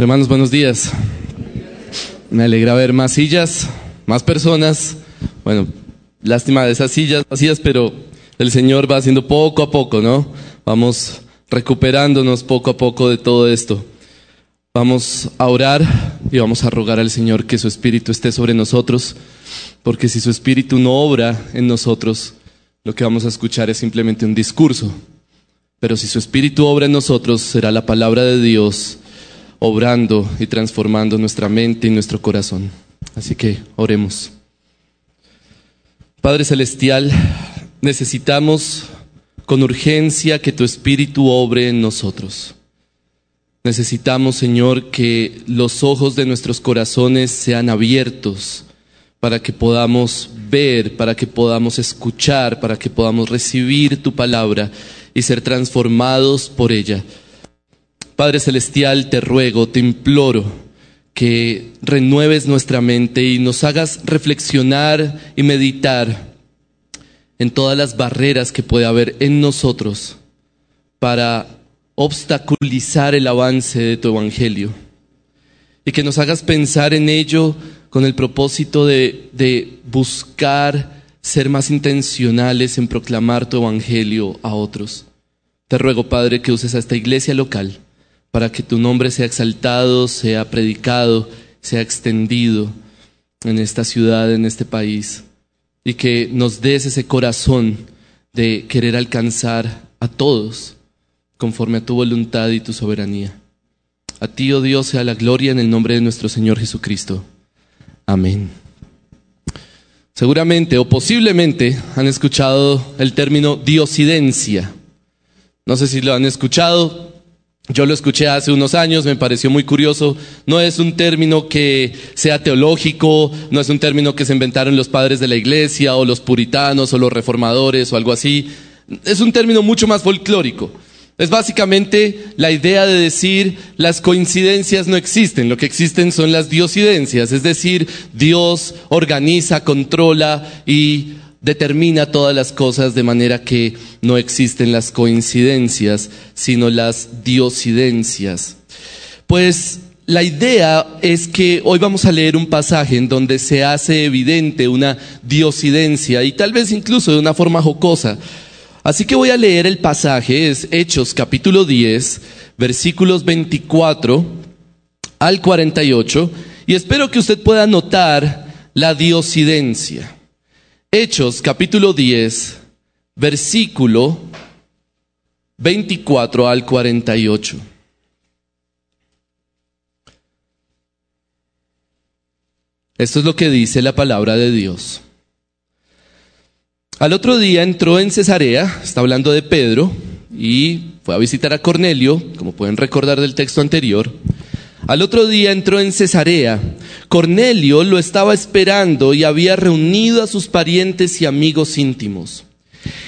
Hermanos, buenos días. Me alegra ver más sillas, más personas. Bueno, lástima de esas sillas vacías, pero el Señor va haciendo poco a poco, ¿no? Vamos recuperándonos poco a poco de todo esto. Vamos a orar y vamos a rogar al Señor que su Espíritu esté sobre nosotros, porque si su Espíritu no obra en nosotros, lo que vamos a escuchar es simplemente un discurso. Pero si su Espíritu obra en nosotros, será la palabra de Dios obrando y transformando nuestra mente y nuestro corazón. Así que oremos. Padre Celestial, necesitamos con urgencia que tu Espíritu obre en nosotros. Necesitamos, Señor, que los ojos de nuestros corazones sean abiertos para que podamos ver, para que podamos escuchar, para que podamos recibir tu palabra y ser transformados por ella. Padre Celestial, te ruego, te imploro que renueves nuestra mente y nos hagas reflexionar y meditar en todas las barreras que puede haber en nosotros para obstaculizar el avance de tu Evangelio. Y que nos hagas pensar en ello con el propósito de, de buscar ser más intencionales en proclamar tu Evangelio a otros. Te ruego, Padre, que uses a esta iglesia local para que tu nombre sea exaltado, sea predicado, sea extendido en esta ciudad, en este país, y que nos des ese corazón de querer alcanzar a todos conforme a tu voluntad y tu soberanía. A ti, oh Dios, sea la gloria en el nombre de nuestro Señor Jesucristo. Amén. Seguramente o posiblemente han escuchado el término diosidencia. No sé si lo han escuchado, yo lo escuché hace unos años, me pareció muy curioso. No es un término que sea teológico, no es un término que se inventaron los padres de la iglesia o los puritanos o los reformadores o algo así. Es un término mucho más folclórico. Es básicamente la idea de decir las coincidencias no existen, lo que existen son las diosidencias, es decir, Dios organiza, controla y determina todas las cosas de manera que no existen las coincidencias, sino las diosidencias. Pues la idea es que hoy vamos a leer un pasaje en donde se hace evidente una diosidencia y tal vez incluso de una forma jocosa. Así que voy a leer el pasaje, es Hechos capítulo 10, versículos 24 al 48, y espero que usted pueda notar la diosidencia. Hechos capítulo 10, versículo 24 al 48. Esto es lo que dice la palabra de Dios. Al otro día entró en Cesarea, está hablando de Pedro, y fue a visitar a Cornelio, como pueden recordar del texto anterior. Al otro día entró en Cesarea. Cornelio lo estaba esperando y había reunido a sus parientes y amigos íntimos.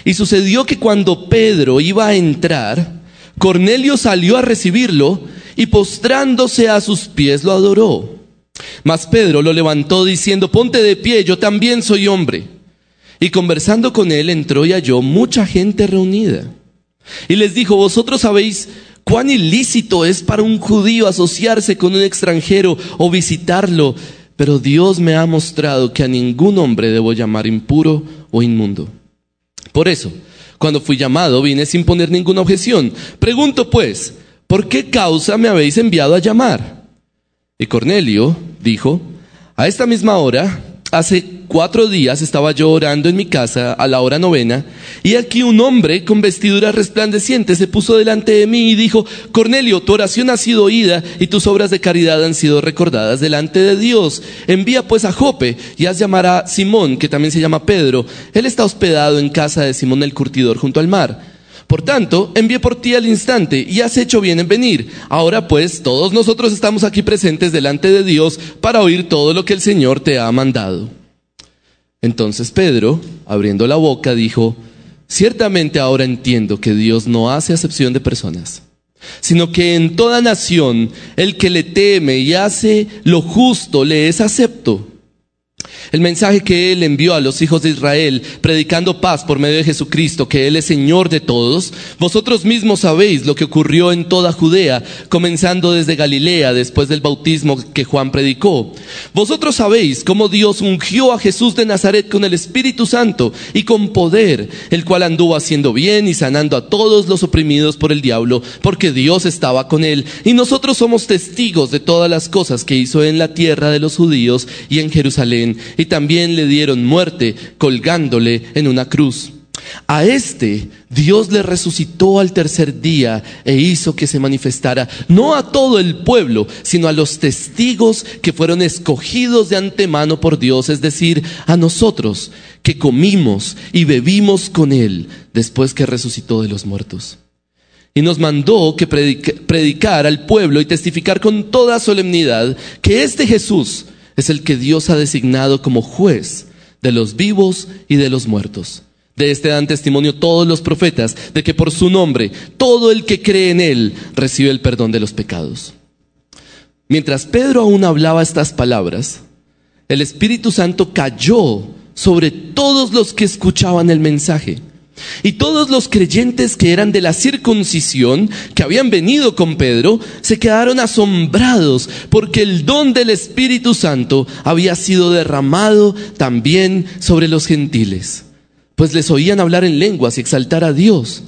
Y sucedió que cuando Pedro iba a entrar, Cornelio salió a recibirlo y postrándose a sus pies lo adoró. Mas Pedro lo levantó diciendo, ponte de pie, yo también soy hombre. Y conversando con él entró y halló mucha gente reunida. Y les dijo, vosotros sabéis cuán ilícito es para un judío asociarse con un extranjero o visitarlo, pero Dios me ha mostrado que a ningún hombre debo llamar impuro o inmundo. Por eso, cuando fui llamado, vine sin poner ninguna objeción. Pregunto pues, ¿por qué causa me habéis enviado a llamar? Y Cornelio dijo, a esta misma hora Hace cuatro días estaba yo orando en mi casa a la hora novena y aquí un hombre con vestidura resplandeciente se puso delante de mí y dijo, Cornelio, tu oración ha sido oída y tus obras de caridad han sido recordadas delante de Dios. Envía pues a Jope y haz llamar a Simón, que también se llama Pedro. Él está hospedado en casa de Simón el curtidor junto al mar. Por tanto, envié por ti al instante y has hecho bien en venir. Ahora pues, todos nosotros estamos aquí presentes delante de Dios para oír todo lo que el Señor te ha mandado. Entonces Pedro, abriendo la boca, dijo, ciertamente ahora entiendo que Dios no hace acepción de personas, sino que en toda nación el que le teme y hace lo justo le es acepto. El mensaje que Él envió a los hijos de Israel, predicando paz por medio de Jesucristo, que Él es Señor de todos, vosotros mismos sabéis lo que ocurrió en toda Judea, comenzando desde Galilea, después del bautismo que Juan predicó. Vosotros sabéis cómo Dios ungió a Jesús de Nazaret con el Espíritu Santo y con poder, el cual anduvo haciendo bien y sanando a todos los oprimidos por el diablo, porque Dios estaba con Él. Y nosotros somos testigos de todas las cosas que hizo en la tierra de los judíos y en Jerusalén y también le dieron muerte colgándole en una cruz. A este Dios le resucitó al tercer día e hizo que se manifestara no a todo el pueblo, sino a los testigos que fueron escogidos de antemano por Dios, es decir, a nosotros que comimos y bebimos con él después que resucitó de los muertos. Y nos mandó que predicar al pueblo y testificar con toda solemnidad que este Jesús es el que Dios ha designado como juez de los vivos y de los muertos. De este dan testimonio todos los profetas de que por su nombre todo el que cree en él recibe el perdón de los pecados. Mientras Pedro aún hablaba estas palabras, el Espíritu Santo cayó sobre todos los que escuchaban el mensaje. Y todos los creyentes que eran de la circuncisión, que habían venido con Pedro, se quedaron asombrados porque el don del Espíritu Santo había sido derramado también sobre los gentiles, pues les oían hablar en lenguas y exaltar a Dios.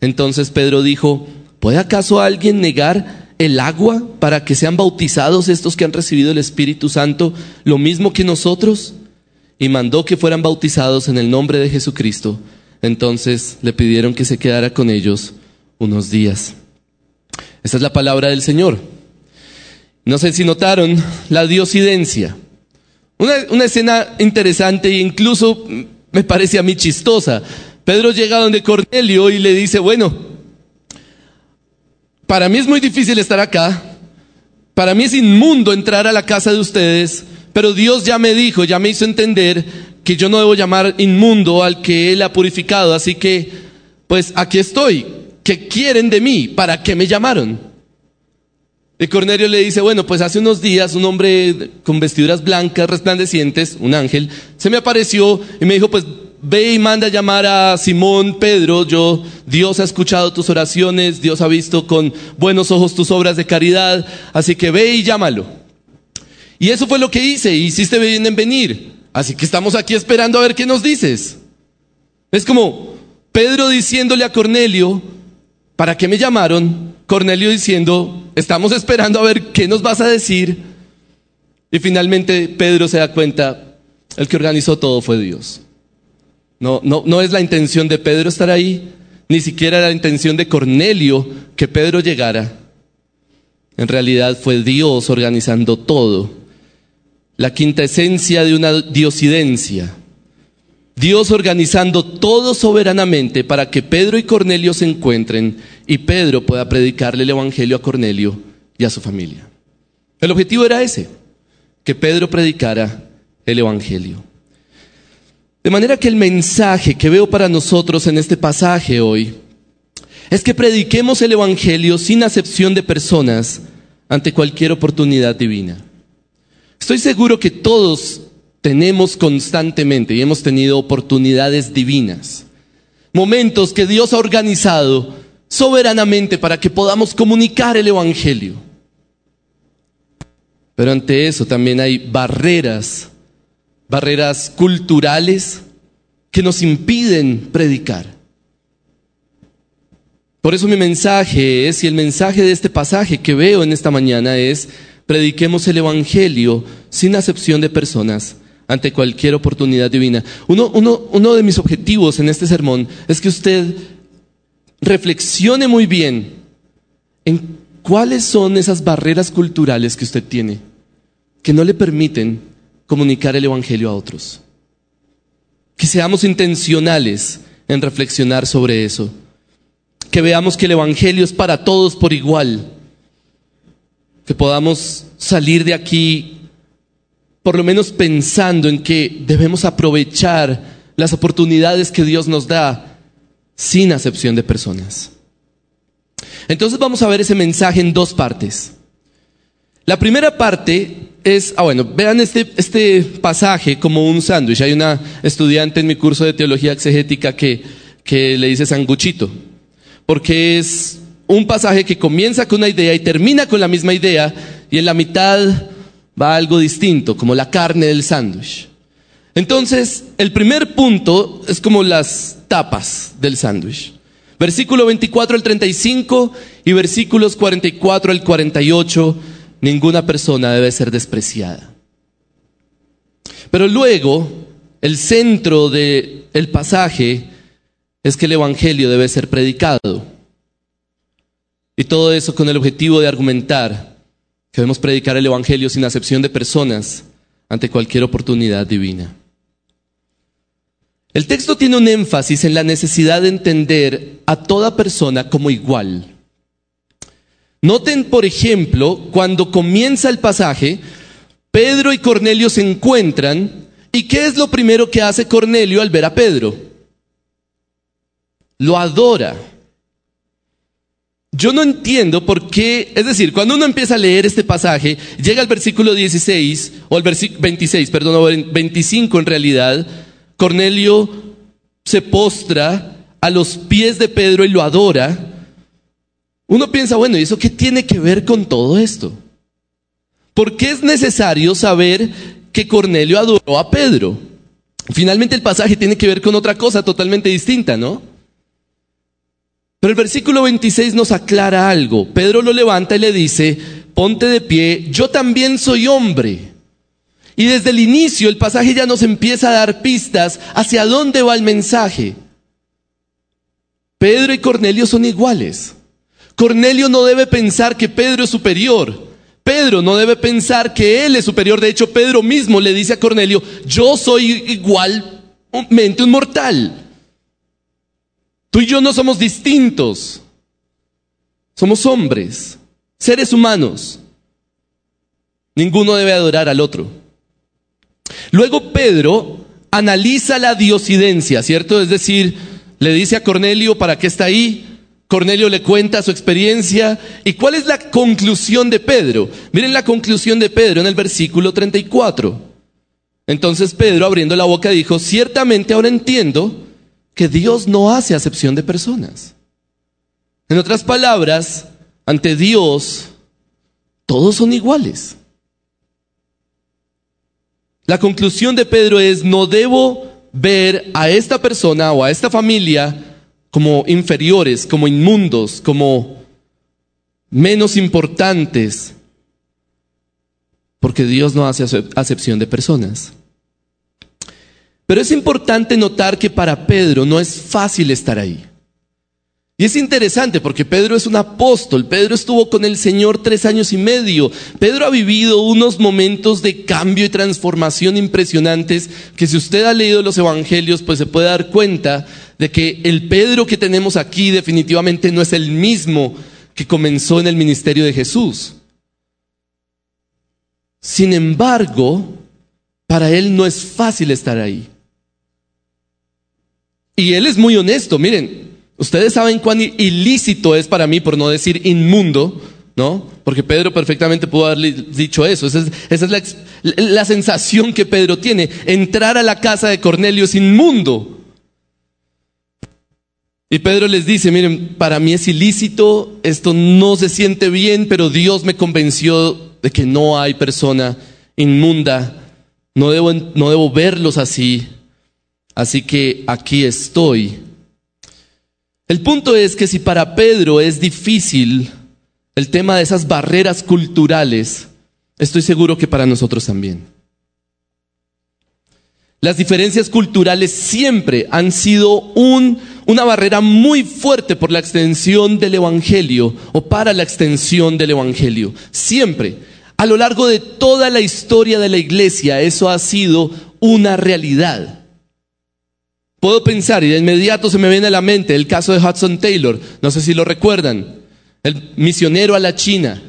Entonces Pedro dijo, ¿puede acaso alguien negar el agua para que sean bautizados estos que han recibido el Espíritu Santo lo mismo que nosotros? Y mandó que fueran bautizados en el nombre de Jesucristo. Entonces le pidieron que se quedara con ellos unos días. Esta es la palabra del Señor. No sé si notaron la diosidencia. Una, escena interesante e incluso me parece a mí chistosa. Pedro llega donde Cornelio y le dice, bueno, para mí es muy difícil estar acá, para mí es inmundo entrar a la casa de ustedes, pero Dios ya me dijo, ya me hizo entender que yo no debo llamar inmundo al que Él ha purificado. Así que, pues aquí estoy. ¿Qué quieren de mí? ¿Para qué me llamaron? Y Cornelio le dice, bueno, pues hace unos días un hombre con vestiduras blancas, resplandecientes, un ángel, se me apareció y me dijo, pues ve y manda a llamar a Simón Pedro, yo, Dios ha escuchado tus oraciones, Dios ha visto con buenos ojos tus obras de caridad, así que ve y llámalo. Y eso fue lo que hice, hiciste bien en venir. Así que estamos aquí esperando a ver qué nos dices. Es como Pedro diciéndole a Cornelio, ¿para qué me llamaron? Cornelio diciendo, estamos esperando a ver qué nos vas a decir. Y finalmente Pedro se da cuenta, el que organizó todo fue Dios. No, no, no es la intención de Pedro estar ahí, ni siquiera era la intención de Cornelio que Pedro llegara. En realidad fue Dios organizando todo la quinta esencia de una diosidencia. Dios organizando todo soberanamente para que Pedro y Cornelio se encuentren y Pedro pueda predicarle el Evangelio a Cornelio y a su familia. El objetivo era ese, que Pedro predicara el Evangelio. De manera que el mensaje que veo para nosotros en este pasaje hoy es que prediquemos el Evangelio sin acepción de personas ante cualquier oportunidad divina. Estoy seguro que todos tenemos constantemente y hemos tenido oportunidades divinas, momentos que Dios ha organizado soberanamente para que podamos comunicar el Evangelio. Pero ante eso también hay barreras, barreras culturales que nos impiden predicar. Por eso mi mensaje es, y el mensaje de este pasaje que veo en esta mañana es, prediquemos el Evangelio sin acepción de personas ante cualquier oportunidad divina. Uno, uno, de mis objetivos en este sermón es que usted reflexione muy bien en cuáles son esas barreras culturales que usted tiene que no le permiten comunicar el Evangelio a otros. Que seamos intencionales en reflexionar sobre eso. Que veamos que el Evangelio es para todos por igual que podamos salir de aquí por lo menos pensando en que debemos aprovechar las oportunidades que Dios nos da sin acepción de personas. Entonces vamos a ver ese mensaje en dos partes. La primera parte es, ah bueno, vean este, este pasaje como un sándwich. Hay una estudiante en mi curso de teología exegética que, que le dice sanguchito, porque es un pasaje que comienza con una idea y termina con la misma idea y en la mitad va algo distinto, como la carne del sándwich. Entonces, el primer punto es como las tapas del sándwich. Versículo 24 al 35 y versículos 44 al 48, ninguna persona debe ser despreciada. Pero luego, el centro del pasaje es que el Evangelio debe ser predicado. Y todo eso con el objetivo de argumentar que debemos predicar el Evangelio sin acepción de personas ante cualquier oportunidad divina. El texto tiene un énfasis en la necesidad de entender a toda persona como igual. Noten, por ejemplo, cuando comienza el pasaje, Pedro y Cornelio se encuentran y ¿qué es lo primero que hace Cornelio al ver a Pedro? Lo adora. Yo no entiendo por qué, es decir, cuando uno empieza a leer este pasaje, llega al versículo 16, o al versículo 26, perdón, o 25 en realidad, Cornelio se postra a los pies de Pedro y lo adora. Uno piensa, bueno, ¿y eso qué tiene que ver con todo esto? ¿Por qué es necesario saber que Cornelio adoró a Pedro? Finalmente el pasaje tiene que ver con otra cosa totalmente distinta, ¿no? Pero el versículo 26 nos aclara algo. Pedro lo levanta y le dice, ponte de pie, yo también soy hombre. Y desde el inicio el pasaje ya nos empieza a dar pistas hacia dónde va el mensaje. Pedro y Cornelio son iguales. Cornelio no debe pensar que Pedro es superior. Pedro no debe pensar que él es superior. De hecho, Pedro mismo le dice a Cornelio, yo soy igualmente un mortal. Tú y yo no somos distintos. Somos hombres, seres humanos. Ninguno debe adorar al otro. Luego Pedro analiza la diosidencia, ¿cierto? Es decir, le dice a Cornelio para qué está ahí. Cornelio le cuenta su experiencia. ¿Y cuál es la conclusión de Pedro? Miren la conclusión de Pedro en el versículo 34. Entonces Pedro, abriendo la boca, dijo, ciertamente ahora entiendo que Dios no hace acepción de personas. En otras palabras, ante Dios, todos son iguales. La conclusión de Pedro es, no debo ver a esta persona o a esta familia como inferiores, como inmundos, como menos importantes, porque Dios no hace acepción de personas. Pero es importante notar que para Pedro no es fácil estar ahí. Y es interesante porque Pedro es un apóstol, Pedro estuvo con el Señor tres años y medio, Pedro ha vivido unos momentos de cambio y transformación impresionantes que si usted ha leído los evangelios pues se puede dar cuenta de que el Pedro que tenemos aquí definitivamente no es el mismo que comenzó en el ministerio de Jesús. Sin embargo, para él no es fácil estar ahí. Y él es muy honesto, miren, ustedes saben cuán ilícito es para mí, por no decir inmundo, ¿no? Porque Pedro perfectamente pudo haberle dicho eso. Esa es, la, la, sensación que Pedro tiene. Entrar a la casa de Cornelio es inmundo. Y Pedro les dice, miren, para mí es ilícito, esto no se siente bien, pero Dios me convenció de que no hay persona inmunda. No debo, no debo verlos así. Así que aquí estoy. El punto es que si para Pedro es difícil el tema de esas barreras culturales, estoy seguro que para nosotros también. Las diferencias culturales siempre han sido una barrera muy fuerte por la extensión del Evangelio o para la extensión del Evangelio. Siempre. A lo largo de toda la historia de la iglesia eso ha sido una realidad. Puedo pensar y de inmediato se me viene a la mente el caso de Hudson Taylor, no sé si lo recuerdan, el misionero a la China.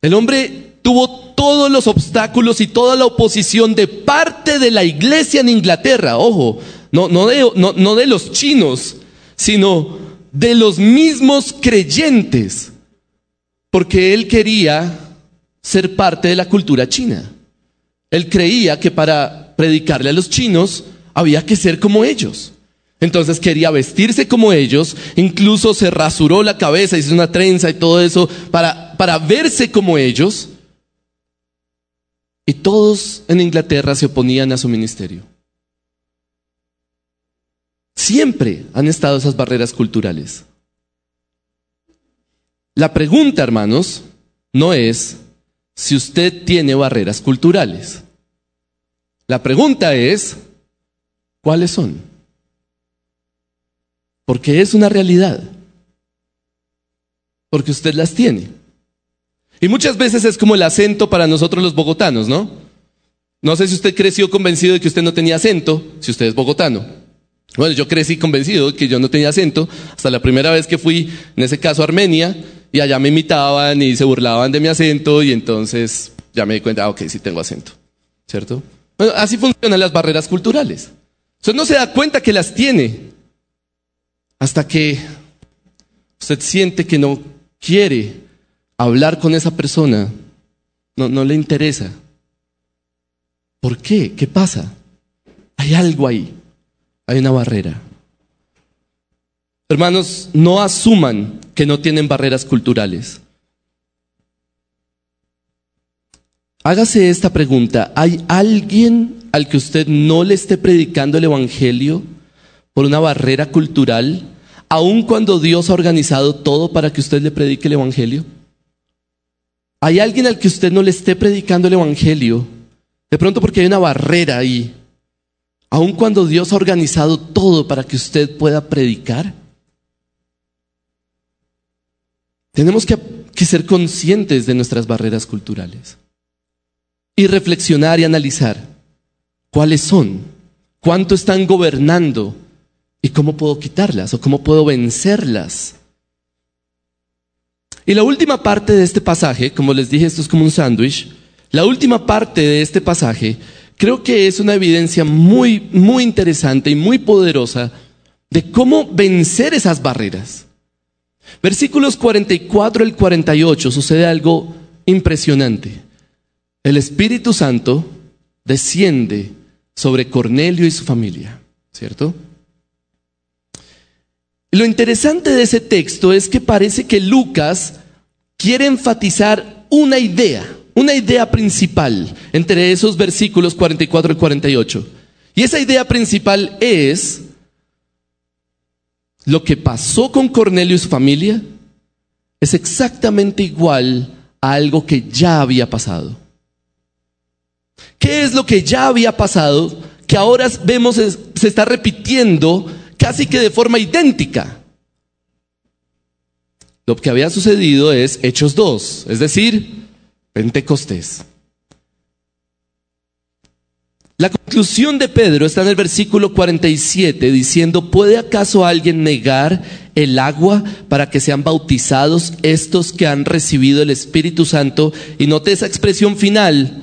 El hombre tuvo todos los obstáculos y toda la oposición de parte de la iglesia en Inglaterra, ojo, no, de los chinos, sino de los mismos creyentes. porque él quería ser parte de la cultura china. Él creía que para predicarle a los chinos había que ser como ellos. Entonces quería vestirse como ellos, incluso se rasuró la cabeza, hizo una trenza y todo eso para, para verse como ellos. Y todos en Inglaterra se oponían a su ministerio. Siempre han estado esas barreras culturales. La pregunta, hermanos, no es si usted tiene barreras culturales. La pregunta es, ¿cuáles son? Porque es una realidad. Porque usted las tiene. Y muchas veces es como el acento para nosotros los bogotanos, ¿no? No sé si usted creció convencido de que usted no tenía acento, si usted es bogotano. Bueno, yo crecí convencido de que yo no tenía acento hasta la primera vez que fui, en ese caso, a Armenia, y allá me imitaban y se burlaban de mi acento, y entonces ya me di cuenta, ah, ok, sí tengo acento, ¿cierto? Bueno, así funcionan las barreras culturales. Usted no se da cuenta que las tiene, hasta que usted siente que no quiere hablar con esa persona, no, no le interesa. ¿Por qué? ¿Qué pasa? Hay algo ahí, hay una barrera. Hermanos, no asuman que no tienen barreras culturales. Hágase esta pregunta, ¿hay alguien al que usted no le esté predicando el Evangelio por una barrera cultural? aun cuando Dios ha organizado todo para que usted le predique el Evangelio? ¿Hay alguien al que usted no le esté predicando el Evangelio? De pronto porque hay una barrera ahí. Aun cuando Dios ha organizado todo para que usted pueda predicar. Tenemos que, que ser conscientes de nuestras barreras culturales. Y reflexionar y analizar cuáles son, cuánto están gobernando ¿Y cómo puedo quitarlas o cómo puedo vencerlas? Y la última parte de este pasaje, como les dije, esto es como un sándwich, la última parte de este pasaje creo que es una evidencia muy, muy interesante y muy poderosa de cómo vencer esas barreras. Versículos 44 al 48 sucede algo impresionante. El Espíritu Santo desciende sobre Cornelio y su familia, ¿cierto? Lo interesante de ese texto es que parece que Lucas quiere enfatizar una idea, una idea principal entre esos versículos 44 y 48. Y esa idea principal es lo que pasó con Cornelio y su familia es exactamente igual a algo que ya había pasado. ¿Qué es lo que ya había pasado que ahora vemos se está repitiendo casi que de forma idéntica. Lo que había sucedido es Hechos 2, es decir, Pentecostés. La conclusión de Pedro está en el versículo 47 diciendo, ¿puede acaso alguien negar el agua para que sean bautizados estos que han recibido el Espíritu Santo? Y note esa expresión final,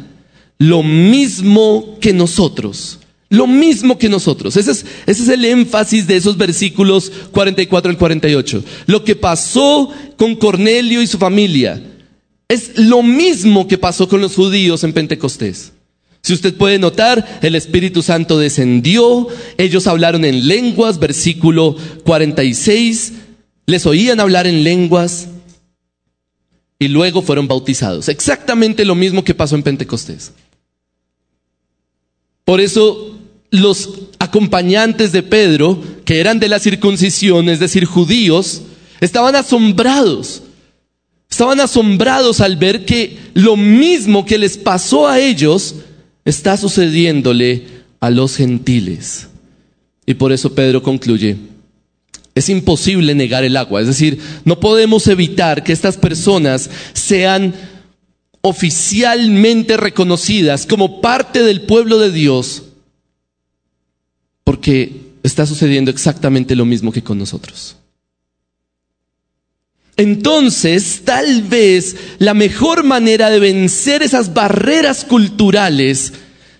lo mismo que nosotros. Lo mismo que nosotros. Ese es, el énfasis de esos versículos 44 al 48. Lo que pasó con Cornelio y su familia es lo mismo que pasó con los judíos en Pentecostés. Si usted puede notar, el Espíritu Santo descendió, ellos hablaron en lenguas, versículo 46, les oían hablar en lenguas y luego fueron bautizados. Exactamente lo mismo que pasó en Pentecostés. Por eso los acompañantes de Pedro, que eran de la circuncisión, es decir, judíos, estaban asombrados. Estaban asombrados al ver que lo mismo que les pasó a ellos está sucediéndole a los gentiles. Y por eso Pedro concluye, es imposible negar el agua, es decir, no podemos evitar que estas personas sean oficialmente reconocidas como parte del pueblo de Dios porque está sucediendo exactamente lo mismo que con nosotros. Entonces, tal vez la mejor manera de vencer esas barreras culturales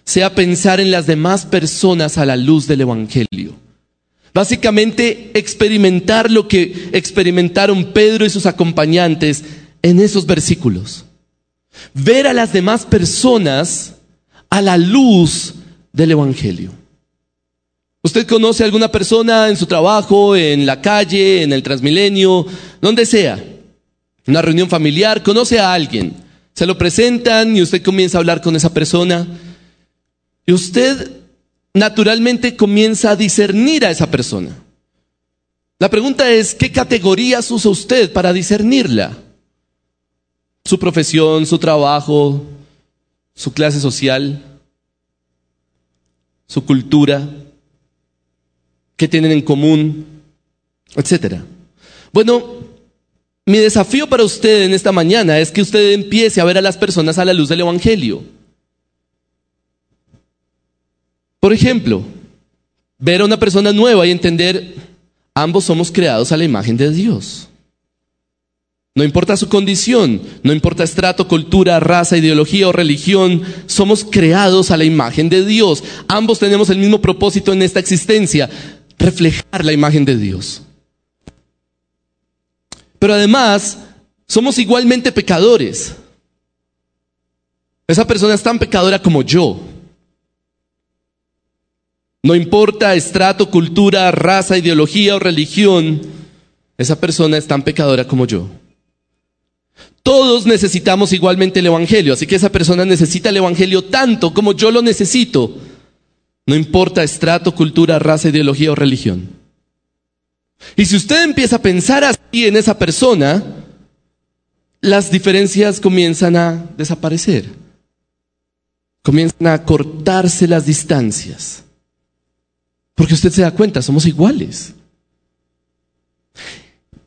sea pensar en las demás personas a la luz del Evangelio. Básicamente, experimentar lo que experimentaron Pedro y sus acompañantes en esos versículos. Ver a las demás personas a la luz del Evangelio. Usted conoce a alguna persona en su trabajo, en la calle, en el Transmilenio, donde sea, una reunión familiar, conoce a alguien, se lo presentan y usted comienza a hablar con esa persona y usted naturalmente comienza a discernir a esa persona. La pregunta es, ¿qué categorías usa usted para discernirla? Su profesión, su trabajo, su clase social, su cultura, qué tienen en común, etcétera. Bueno, mi desafío para usted en esta mañana es que usted empiece a ver a las personas a la luz del Evangelio. Por ejemplo, ver a una persona nueva y entender, ambos somos creados a la imagen de Dios. No importa su condición, no importa estrato, cultura, raza, ideología o religión, somos creados a la imagen de Dios. Ambos tenemos el mismo propósito en esta existencia, reflejar la imagen de Dios. Pero además, somos igualmente pecadores. Esa persona es tan pecadora como yo. No importa estrato, cultura, raza, ideología o religión, esa persona es tan pecadora como yo. Todos necesitamos igualmente el Evangelio, así que esa persona necesita el Evangelio tanto como yo lo necesito. No importa estrato, cultura, raza, ideología o religión. Y si usted empieza a pensar así en esa persona, las diferencias comienzan a desaparecer. Comienzan a cortarse las distancias. Porque usted se da cuenta, somos iguales.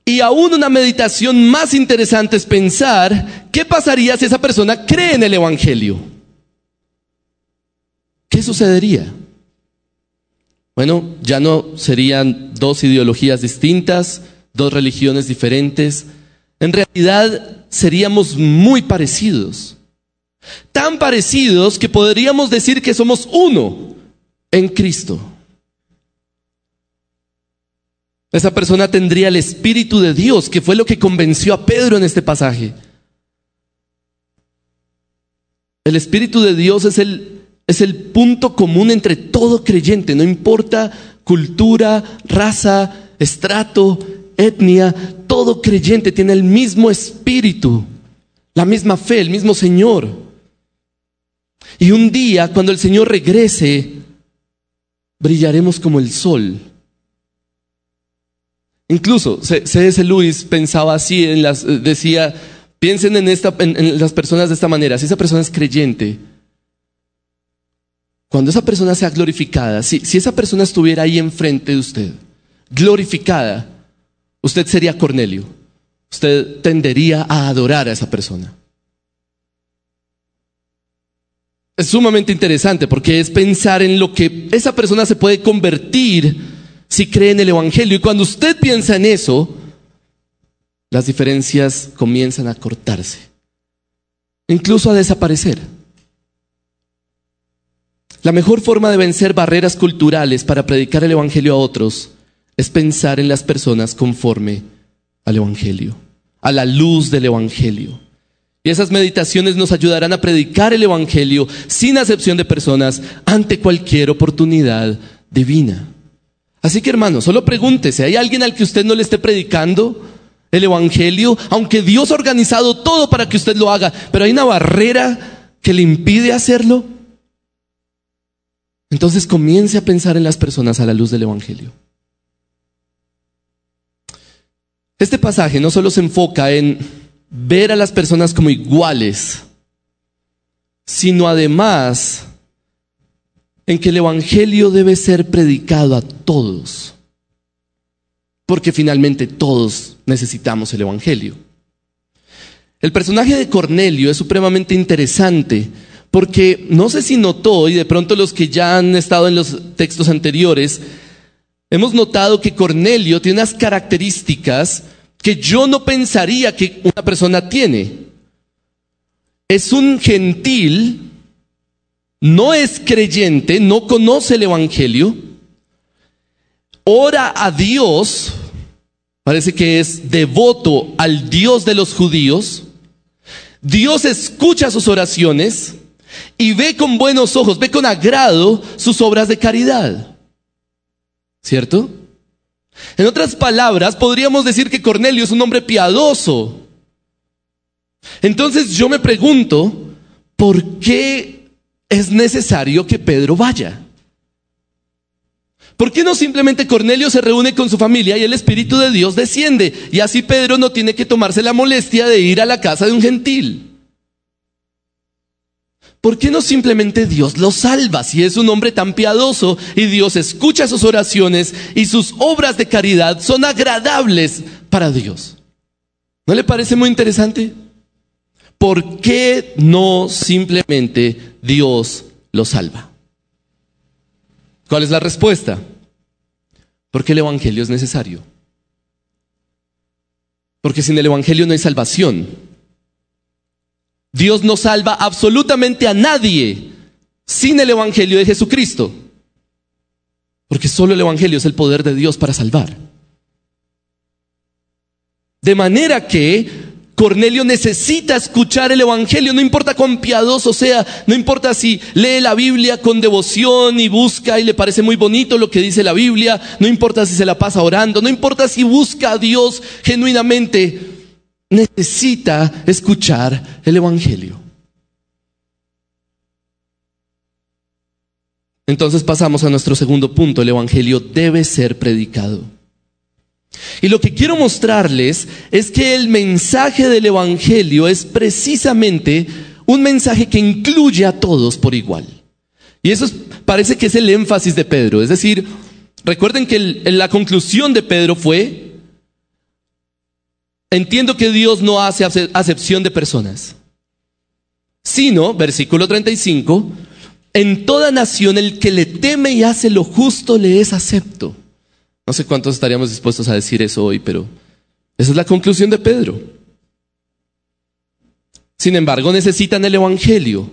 Y aún una meditación más interesante es pensar, ¿qué pasaría si esa persona cree en el Evangelio? ¿Qué sucedería? Bueno, ya no serían dos ideologías distintas, dos religiones diferentes. En realidad seríamos muy parecidos. Tan parecidos que podríamos decir que somos uno en Cristo. Esa persona tendría el Espíritu de Dios, que fue lo que convenció a Pedro en este pasaje. El Espíritu de Dios es el, es el punto común entre todo creyente, no importa cultura, raza, estrato, etnia, todo creyente tiene el mismo Espíritu, la misma fe, el mismo Señor. Y un día, cuando el Señor regrese, brillaremos como el sol Incluso C.S. Lewis pensaba así, eh, decía, piensen en, las personas de esta manera, si esa persona es creyente, cuando esa persona sea glorificada, si, si esa persona estuviera ahí enfrente de usted, glorificada, usted sería Cornelio, usted tendería a adorar a esa persona. Es sumamente interesante porque es pensar en lo que esa persona se puede convertir si cree en el Evangelio. Y cuando usted piensa en eso, las diferencias comienzan a cortarse, incluso a desaparecer. La mejor forma de vencer barreras culturales para predicar el Evangelio a otros es pensar en las personas conforme al Evangelio, a la luz del Evangelio. Y esas meditaciones nos ayudarán a predicar el Evangelio sin acepción de personas ante cualquier oportunidad divina. Así que hermano, solo pregúntese, ¿hay alguien al que usted no le esté predicando el Evangelio? Aunque Dios ha organizado todo para que usted lo haga, pero hay una barrera que le impide hacerlo. Entonces comience a pensar en las personas a la luz del Evangelio. Este pasaje no solo se enfoca en ver a las personas como iguales, sino además en que el Evangelio debe ser predicado a todos, porque finalmente todos necesitamos el Evangelio. El personaje de Cornelio es supremamente interesante porque no sé si notó, y de pronto los que ya han estado en los textos anteriores, hemos notado que Cornelio tiene unas características que yo no pensaría que una persona tiene. Es un gentil no es creyente, no conoce el Evangelio, ora a Dios parece que es devoto al Dios de los judíos, Dios escucha sus oraciones y ve con buenos ojos, ve con agrado sus obras de caridad. ¿Cierto? En otras palabras, podríamos decir que Cornelio es un hombre piadoso. Entonces yo me pregunto, ¿por qué es necesario que Pedro vaya? ¿Por qué no simplemente Cornelio se reúne con su familia y el Espíritu de Dios desciende? Y así Pedro no tiene que tomarse la molestia de ir a la casa de un gentil. ¿Por qué no simplemente Dios lo salva si es un hombre tan piadoso y Dios escucha sus oraciones y sus obras de caridad son agradables para Dios? ¿No le parece muy interesante? ¿Por qué no simplemente Dios lo salva? ¿Cuál es la respuesta? Porque el Evangelio es necesario. Porque sin el Evangelio no hay salvación. Dios no salva absolutamente a nadie sin el Evangelio de Jesucristo. Porque solo el Evangelio es el poder de Dios para salvar. De manera que Cornelio necesita escuchar el Evangelio, no importa cuán piadoso sea, no importa si lee la Biblia con devoción y busca y le parece muy bonito lo que dice la Biblia, no importa si se la pasa orando, no importa si busca a Dios genuinamente, necesita escuchar el Evangelio. Entonces pasamos a nuestro segundo punto, el Evangelio debe ser predicado. Y lo que quiero mostrarles es que el mensaje del Evangelio es precisamente un mensaje que incluye a todos por igual. Y eso parece que es el énfasis de Pedro. Es decir, recuerden que la conclusión de Pedro fue, Entiendo que Dios no hace acepción de personas, sino, versículo 35, en toda nación el que le teme y hace lo justo le es acepto. No sé cuántos estaríamos dispuestos a decir eso hoy, pero esa es la conclusión de Pedro. Sin embargo, necesitan el Evangelio.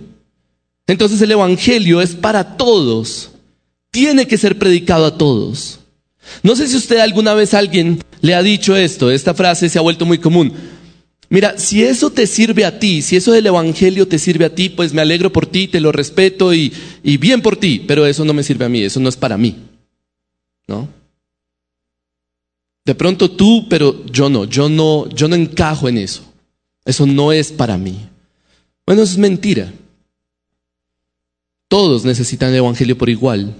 Entonces el Evangelio es para todos. Tiene que ser predicado a todos. No sé si usted alguna vez alguien le ha dicho esto, esta frase se ha vuelto muy común. Mira, si eso te sirve a ti, si eso del Evangelio te sirve a ti, pues me alegro por ti, te lo respeto y, y bien por ti, pero eso no me sirve a mí, eso no es para mí. ¿No? De pronto tú, pero yo no, yo no, yo no encajo en eso. Eso no es para mí. Bueno, eso es mentira. Todos necesitan el Evangelio por igual.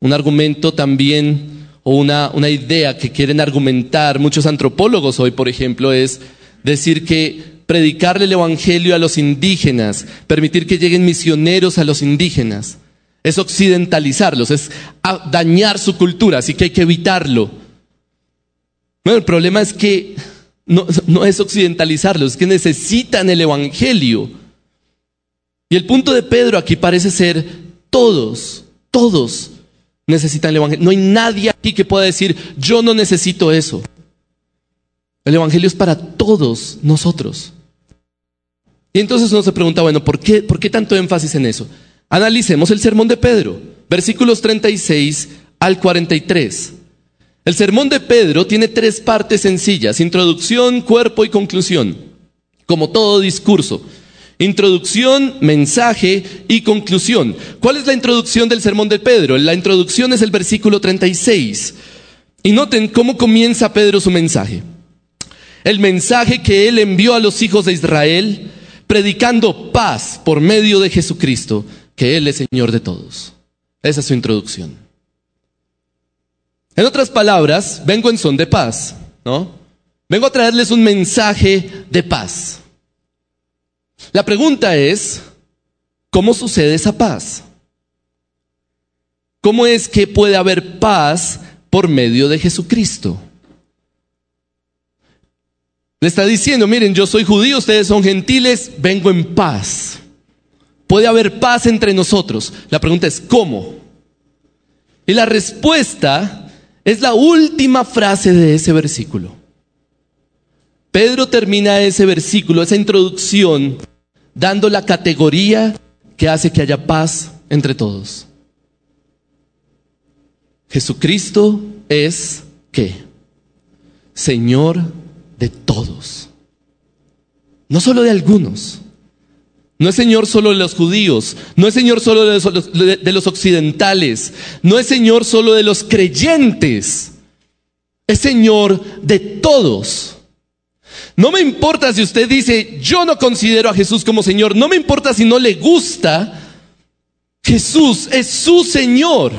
Un argumento también o una, una idea que quieren argumentar muchos antropólogos hoy, por ejemplo, es decir que predicarle el Evangelio a los indígenas, permitir que lleguen misioneros a los indígenas, es occidentalizarlos, es dañar su cultura, así que hay que evitarlo. Bueno, el problema es que no, es occidentalizarlos, es que necesitan el Evangelio. Y el punto de Pedro aquí parece ser todos, todos necesitan el Evangelio. No hay nadie aquí que pueda decir, yo no necesito eso. El Evangelio es para todos nosotros. Y entonces uno se pregunta, bueno, ¿por qué, ¿por qué tanto énfasis en eso? Analicemos el sermón de Pedro, versículos 36 al 43. El sermón de Pedro tiene tres partes sencillas, introducción, cuerpo y conclusión, como todo discurso. Introducción, mensaje y conclusión. ¿Cuál es la introducción del sermón de Pedro? La introducción es el versículo 36. Y noten cómo comienza Pedro su mensaje. El mensaje que él envió a los hijos de Israel, predicando paz por medio de Jesucristo, que Él es Señor de todos. Esa es su introducción. En otras palabras, vengo en son de paz, ¿no? Vengo a traerles un mensaje de paz. La pregunta es, ¿cómo sucede esa paz? ¿Cómo es que puede haber paz por medio de Jesucristo? Le está diciendo, miren, yo soy judío, ustedes son gentiles, vengo en paz. Puede haber paz entre nosotros. La pregunta es, ¿cómo? Y la respuesta es la última frase de ese versículo. Pedro termina ese versículo, esa introducción, dando la categoría que hace que haya paz entre todos. Jesucristo es qué? Señor de todos. No solo de algunos. No es Señor solo de los judíos, no es Señor solo de los, de los, occidentales, no es Señor solo de los creyentes, es Señor de todos. No me importa si usted dice, yo no considero a Jesús como Señor, no me importa si no le gusta, Jesús es su Señor.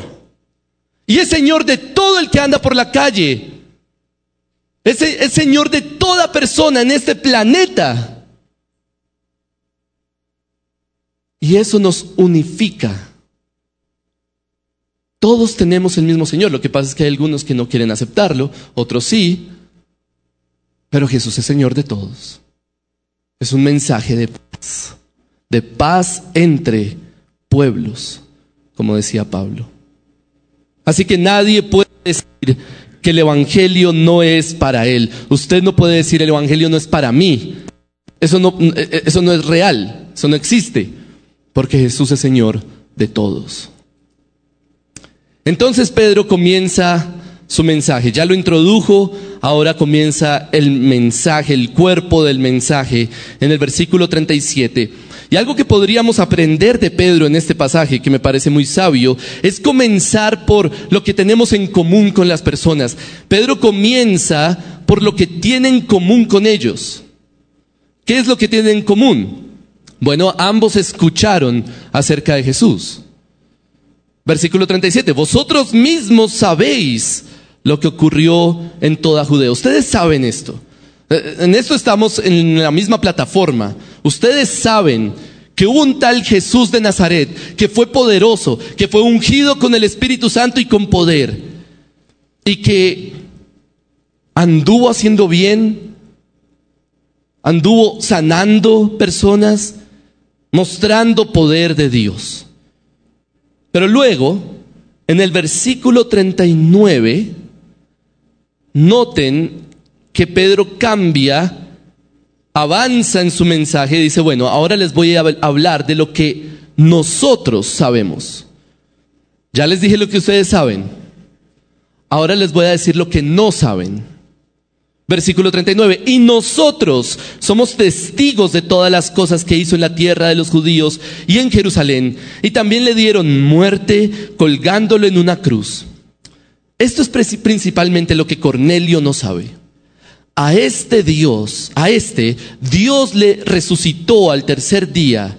Y es Señor de todo el que anda por la calle. Es, es Señor de toda persona en este planeta. Y eso nos unifica. Todos tenemos el mismo Señor. Lo que pasa es que hay algunos que no quieren aceptarlo, otros sí. Pero Jesús es Señor de todos. Es un mensaje de paz. De paz entre pueblos, como decía Pablo. Así que nadie puede decir que el Evangelio no es para él. Usted no puede decir el Evangelio no es para mí. Eso no, eso no es real. Eso no existe porque Jesús es Señor de todos. Entonces Pedro comienza su mensaje, ya lo introdujo, ahora comienza el mensaje, el cuerpo del mensaje en el versículo 37. Y algo que podríamos aprender de Pedro en este pasaje, que me parece muy sabio, es comenzar por lo que tenemos en común con las personas. Pedro comienza por lo que tiene en común con ellos. ¿Qué es lo que tienen en común? Bueno, ambos escucharon acerca de Jesús. Versículo 37, vosotros mismos sabéis lo que ocurrió en toda Judea. Ustedes saben esto. Eh, en esto estamos en la misma plataforma. Ustedes saben que hubo un tal Jesús de Nazaret que fue poderoso, que fue ungido con el Espíritu Santo y con poder, y que anduvo haciendo bien, anduvo sanando personas, mostrando poder de Dios. Pero luego, en el versículo 39, noten que Pedro cambia, avanza en su mensaje y dice, bueno, ahora les voy a hablar de lo que nosotros sabemos. Ya les dije lo que ustedes saben. Ahora les voy a decir lo que no saben. Versículo 39. Y nosotros somos testigos de todas las cosas que hizo en la tierra de los judíos y en Jerusalén. Y también le dieron muerte colgándolo en una cruz. Esto es principalmente lo que Cornelio no sabe. A este Dios, a este, Dios le resucitó al tercer día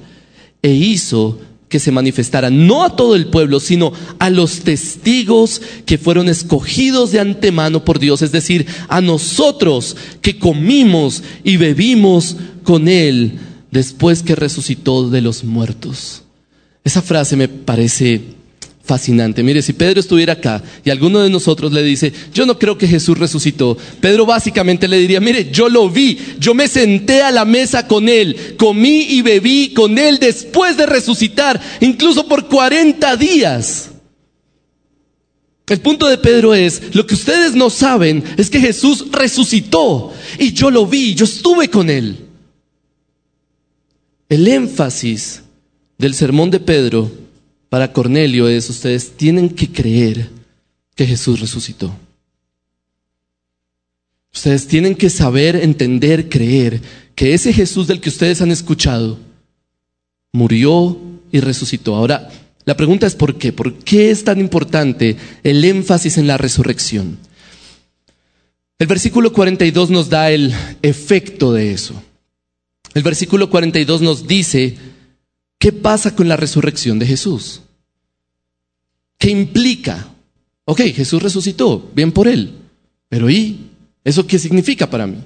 e hizo que se manifestara no a todo el pueblo, sino a los testigos que fueron escogidos de antemano por Dios, es decir, a nosotros que comimos y bebimos con Él después que resucitó de los muertos. Esa frase me parece fascinante. Mire, si Pedro estuviera acá y alguno de nosotros le dice, yo no creo que Jesús resucitó, Pedro básicamente le diría, mire, yo lo vi, yo me senté a la mesa con él, comí y bebí con él después de resucitar, incluso por 40 días. El punto de Pedro es, lo que ustedes no saben es que Jesús resucitó y yo lo vi, yo estuve con él. El énfasis del sermón de Pedro para Cornelio es, ustedes tienen que creer que Jesús resucitó. Ustedes tienen que saber, entender, creer que ese Jesús del que ustedes han escuchado murió y resucitó. Ahora, la pregunta es ¿por qué? ¿Por qué es tan importante el énfasis en la resurrección? El versículo 42 nos da el efecto de eso. El versículo 42 nos dice ¿Qué pasa con la resurrección de Jesús? ¿Qué implica? Ok, Jesús resucitó, bien por él, pero ¿y eso qué significa para mí?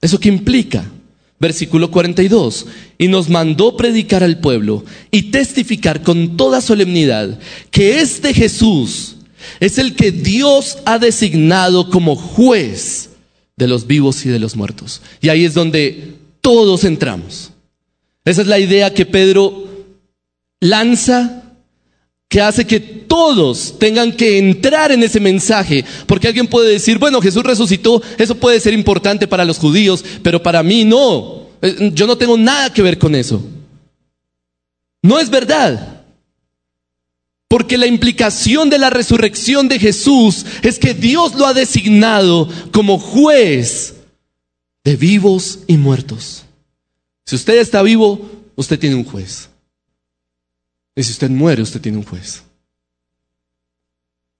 ¿Eso qué implica? Versículo 42, y nos mandó predicar al pueblo y testificar con toda solemnidad que este Jesús es el que Dios ha designado como juez de los vivos y de los muertos. Y ahí es donde todos entramos. Esa es la idea que Pedro lanza, que hace que todos tengan que entrar en ese mensaje. Porque alguien puede decir, bueno, Jesús resucitó, eso puede ser importante para los judíos, pero para mí no. Eh, yo no tengo nada que ver con eso. No es verdad. Porque la implicación de la resurrección de Jesús es que Dios lo ha designado como juez de vivos y muertos. Si usted está vivo, usted tiene un juez. Y si usted muere, usted tiene un juez.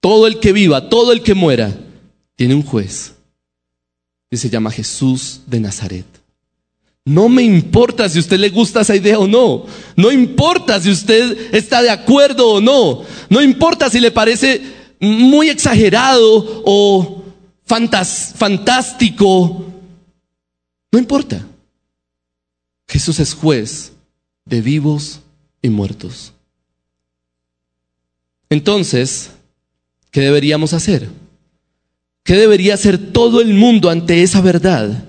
Todo el que viva, todo el que muera, tiene un juez. Y se llama Jesús de Nazaret. No me importa si a usted le gusta esa idea o no. No importa si usted está de acuerdo o no. No importa si le parece muy exagerado o fantástico. No importa. Jesús es juez de vivos y muertos. Entonces, ¿qué deberíamos hacer? ¿Qué debería hacer todo el mundo ante esa verdad?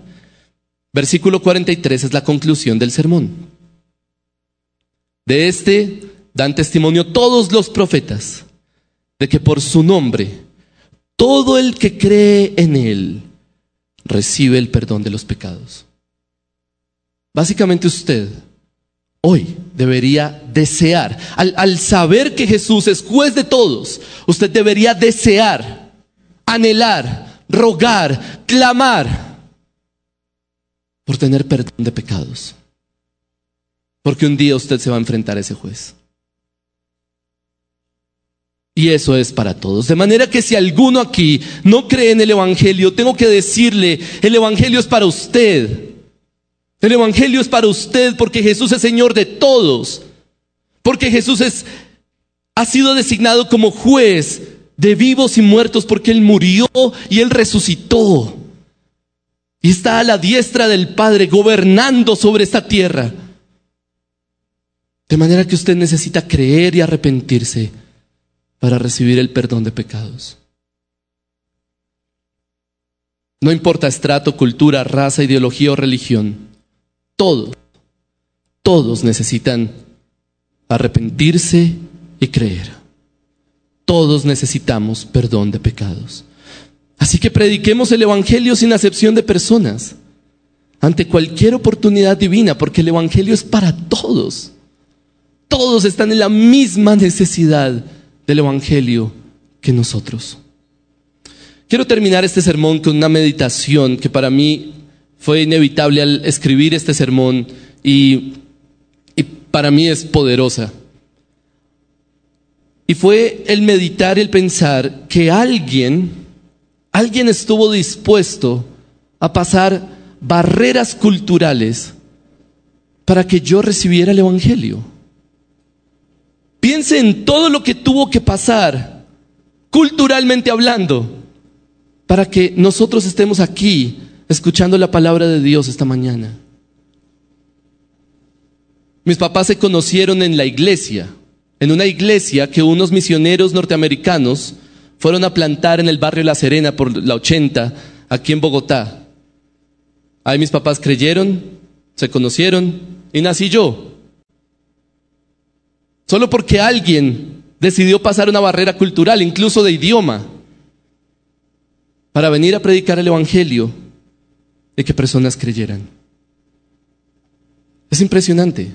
Versículo 43 es la conclusión del sermón. De este dan testimonio todos los profetas de que por su nombre todo el que cree en él recibe el perdón de los pecados. Básicamente usted hoy debería desear, al, al, saber que Jesús es juez de todos, usted debería desear, anhelar, rogar, clamar por tener perdón de pecados. Porque un día usted se va a enfrentar a ese juez. Y eso es para todos. De manera que si alguno aquí no cree en el Evangelio, tengo que decirle, el Evangelio es para usted. El Evangelio es para usted porque Jesús es Señor de todos. Porque Jesús es, ha sido designado como juez de vivos y muertos porque Él murió y Él resucitó y está a la diestra del Padre gobernando sobre esta tierra. De manera que usted necesita creer y arrepentirse para recibir el perdón de pecados. No importa estrato, cultura, raza, ideología o religión. Todos, todos necesitan arrepentirse y creer. Todos necesitamos perdón de pecados. Así que prediquemos el Evangelio sin acepción de personas, ante cualquier oportunidad divina, porque el Evangelio es para todos. Todos están en la misma necesidad del Evangelio que nosotros. Quiero terminar este sermón con una meditación que para mí fue inevitable al escribir este sermón y, y para mí es poderosa. Y fue el meditar, el pensar que alguien alguien estuvo dispuesto a pasar barreras culturales para que yo recibiera el Evangelio. Piense en todo lo que tuvo que pasar, culturalmente hablando, para que nosotros estemos aquí escuchando la palabra de Dios esta mañana. Mis papás se conocieron en la iglesia, en una iglesia que unos misioneros norteamericanos fueron a plantar en el barrio La Serena por la 80, aquí en Bogotá. Ahí mis papás creyeron, se conocieron y nací yo. Solo porque alguien decidió pasar una barrera cultural, incluso de idioma, para venir a predicar el Evangelio y que personas creyeran. Es impresionante.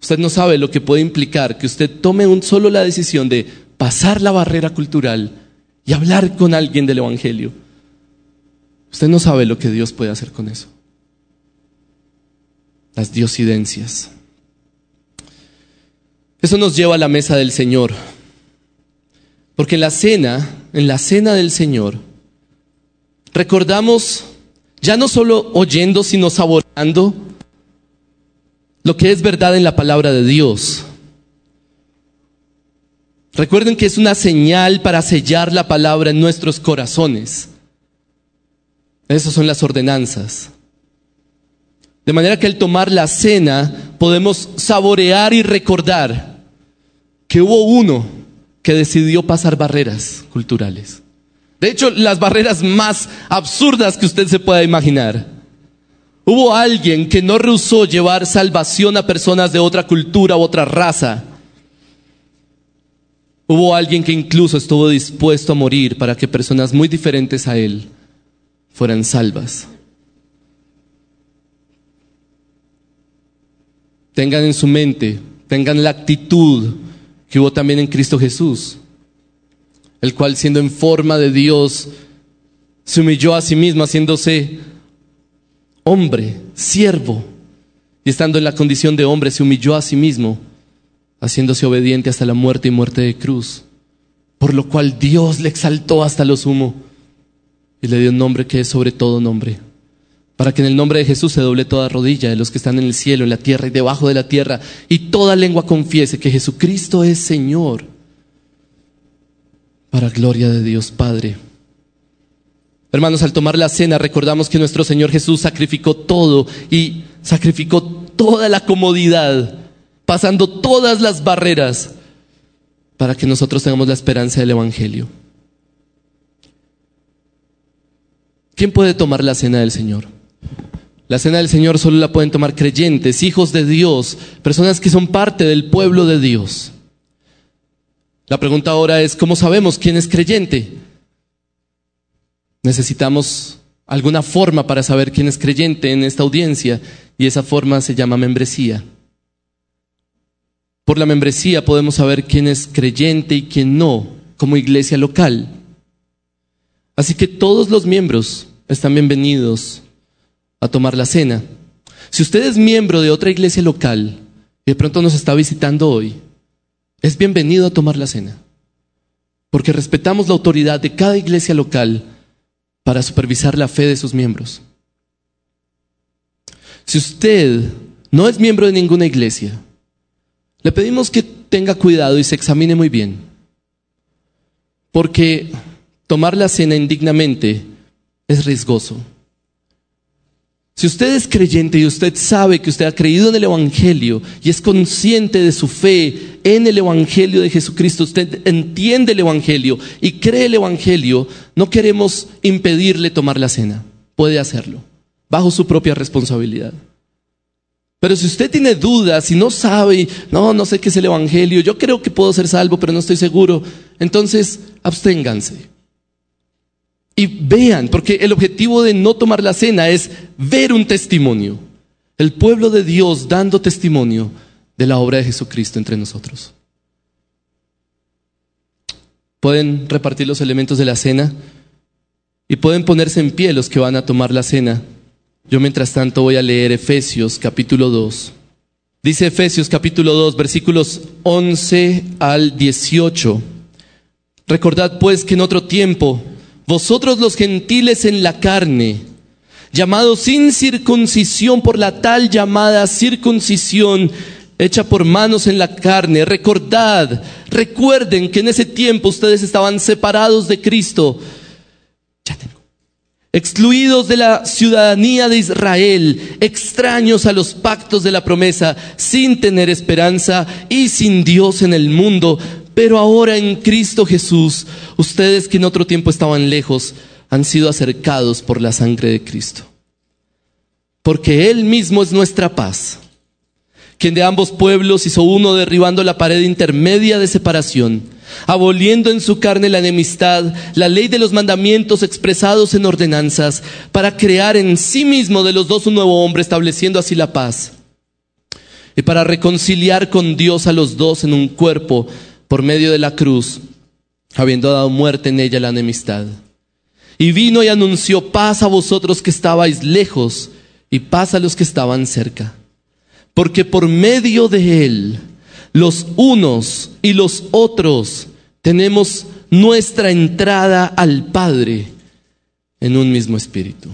Usted no sabe lo que puede implicar que usted tome un solo la decisión de pasar la barrera cultural y hablar con alguien del Evangelio. Usted no sabe lo que Dios puede hacer con eso. Las diosidencias. Eso nos lleva a la mesa del Señor. Porque en la cena, en la cena del Señor, recordamos ya no solo oyendo, sino saboreando lo que es verdad en la palabra de Dios. Recuerden que es una señal para sellar la palabra en nuestros corazones. Esas son las ordenanzas. De manera que al tomar la cena podemos saborear y recordar que hubo uno que decidió pasar barreras culturales. De hecho, las barreras más absurdas que usted se pueda imaginar. Hubo alguien que no rehusó llevar salvación a personas de otra cultura u otra raza Hubo alguien que incluso estuvo dispuesto a morir para que personas muy diferentes a él fueran salvas. Tengan en su mente, tengan la actitud que hubo también en Cristo Jesús, el cual siendo en forma de Dios, se humilló a sí mismo haciéndose hombre, siervo, y estando en la condición de hombre, se humilló a sí mismo, haciéndose obediente hasta la muerte y muerte de cruz, por lo cual Dios le exaltó hasta lo sumo y le dio un nombre que es sobre todo nombre, para que en el nombre de Jesús se doble toda rodilla de los que están en el cielo, en la tierra y debajo de la tierra, y toda lengua confiese que Jesucristo es Señor, para gloria de Dios Padre. Hermanos, al tomar la cena recordamos que nuestro Señor Jesús sacrificó todo y sacrificó toda la comodidad, pasando todas las barreras para que nosotros tengamos la esperanza del Evangelio. ¿Quién puede tomar la cena del Señor? La cena del Señor solo la pueden tomar creyentes, hijos de Dios, personas que son parte del pueblo de Dios. La pregunta ahora es, ¿cómo sabemos quién es creyente? Necesitamos alguna forma para saber quién es creyente en esta audiencia y esa forma se llama membresía. Por la membresía podemos saber quién es creyente y quién no, como iglesia local. Así que todos los miembros están bienvenidos a tomar la cena. Si usted es miembro de otra iglesia local y de pronto nos está visitando hoy, es bienvenido a tomar la cena. Porque respetamos la autoridad de cada iglesia local para supervisar la fe de sus miembros. Si usted no es miembro de ninguna iglesia, le pedimos que tenga cuidado y se examine muy bien. Porque tomar la cena indignamente es riesgoso. Si usted es creyente y usted sabe que usted ha creído en el Evangelio y es consciente de su fe en el Evangelio de Jesucristo, usted entiende el Evangelio y cree el Evangelio, no queremos impedirle tomar la cena. Puede hacerlo, bajo su propia responsabilidad. Pero si usted tiene dudas y no sabe, no, no sé qué es el Evangelio, yo creo que puedo ser salvo, pero no estoy seguro, entonces absténganse. Y vean, porque el objetivo de no tomar la cena es ver un testimonio. El pueblo de Dios dando testimonio de la obra de Jesucristo entre nosotros. Pueden repartir los elementos de la cena y pueden ponerse en pie los que van a tomar la cena. Yo mientras tanto voy a leer Efesios capítulo 2. Dice Efesios capítulo 2 versículos 11 al 18. Recordad pues que en otro tiempo vosotros los gentiles en la carne, llamados sin circuncisión por la tal llamada circuncisión hecha por manos en la carne, recordad, recuerden que en ese tiempo ustedes estaban separados de Cristo, excluidos de la ciudadanía de Israel, extraños a los pactos de la promesa, sin tener esperanza y sin Dios en el mundo. Pero ahora en Cristo Jesús, ustedes que en otro tiempo estaban lejos, han sido acercados por la sangre de Cristo. Porque Él mismo es nuestra paz, quien de ambos pueblos hizo uno derribando la pared intermedia de separación, aboliendo en su carne la enemistad, la ley de los mandamientos expresados en ordenanzas, para crear en sí mismo de los dos un nuevo hombre, estableciendo así la paz. Y para reconciliar con Dios a los dos en un cuerpo, por medio de la cruz, habiendo dado muerte en ella la enemistad. Y vino y anunció paz a vosotros que estabais lejos y paz a los que estaban cerca. Porque por medio de él, los unos y los otros tenemos nuestra entrada al Padre en un mismo espíritu.